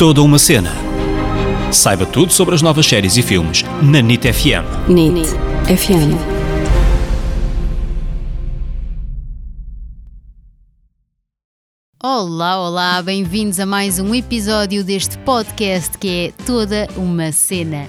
Toda uma cena. Saiba tudo sobre as novas séries e filmes na NIT FM. NIT FM. Olá, olá, bem-vindos a mais um episódio deste podcast que é Toda uma Cena.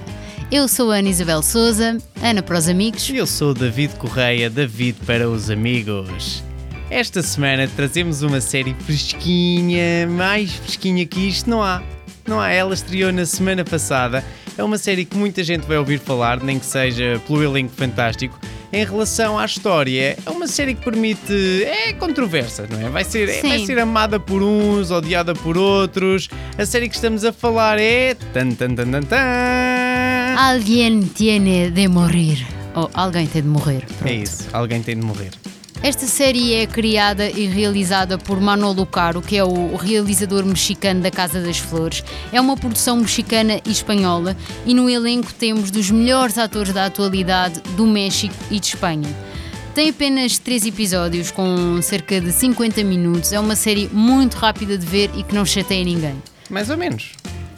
Eu sou a Ana Isabel Souza, Ana para os amigos. Eu sou o David Correia, David para os amigos. Esta semana trazemos uma série fresquinha, mais fresquinha que isto não há. Não há, ela estreou na semana passada. É uma série que muita gente vai ouvir falar, nem que seja pelo elenco fantástico. Em relação à história, é uma série que permite. é controversa, não é? Vai ser, é- vai ser amada por uns, odiada por outros. A série que estamos a falar é. Tan, tan, tan, tan, tan. Alguém tiene de morrer. Ou alguém tem de morrer. Pronto. É isso, alguém tem de morrer. Esta série é criada e realizada por Manolo Caro, que é o realizador mexicano da Casa das Flores. É uma produção mexicana e espanhola e no elenco temos dos melhores atores da atualidade do México e de Espanha. Tem apenas três episódios com cerca de 50 minutos. É uma série muito rápida de ver e que não chateia ninguém. Mais ou menos.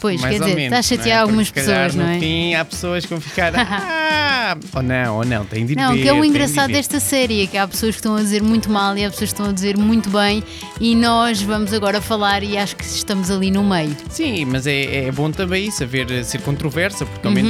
Pois, Mais quer dizer, menos, está a chatear é? algumas Porque, se calhar, pessoas, não no é? fim há pessoas que vão ficar. Ah, ou não, ou não, tem de ir Não, ver, que é o de engraçado ver. desta série, é que há pessoas que estão a dizer muito mal e há pessoas que estão a dizer muito bem e nós vamos agora falar e acho que estamos ali no meio. Sim, mas é, é bom também isso, haver, ser controversa, porque ao Uhum. menos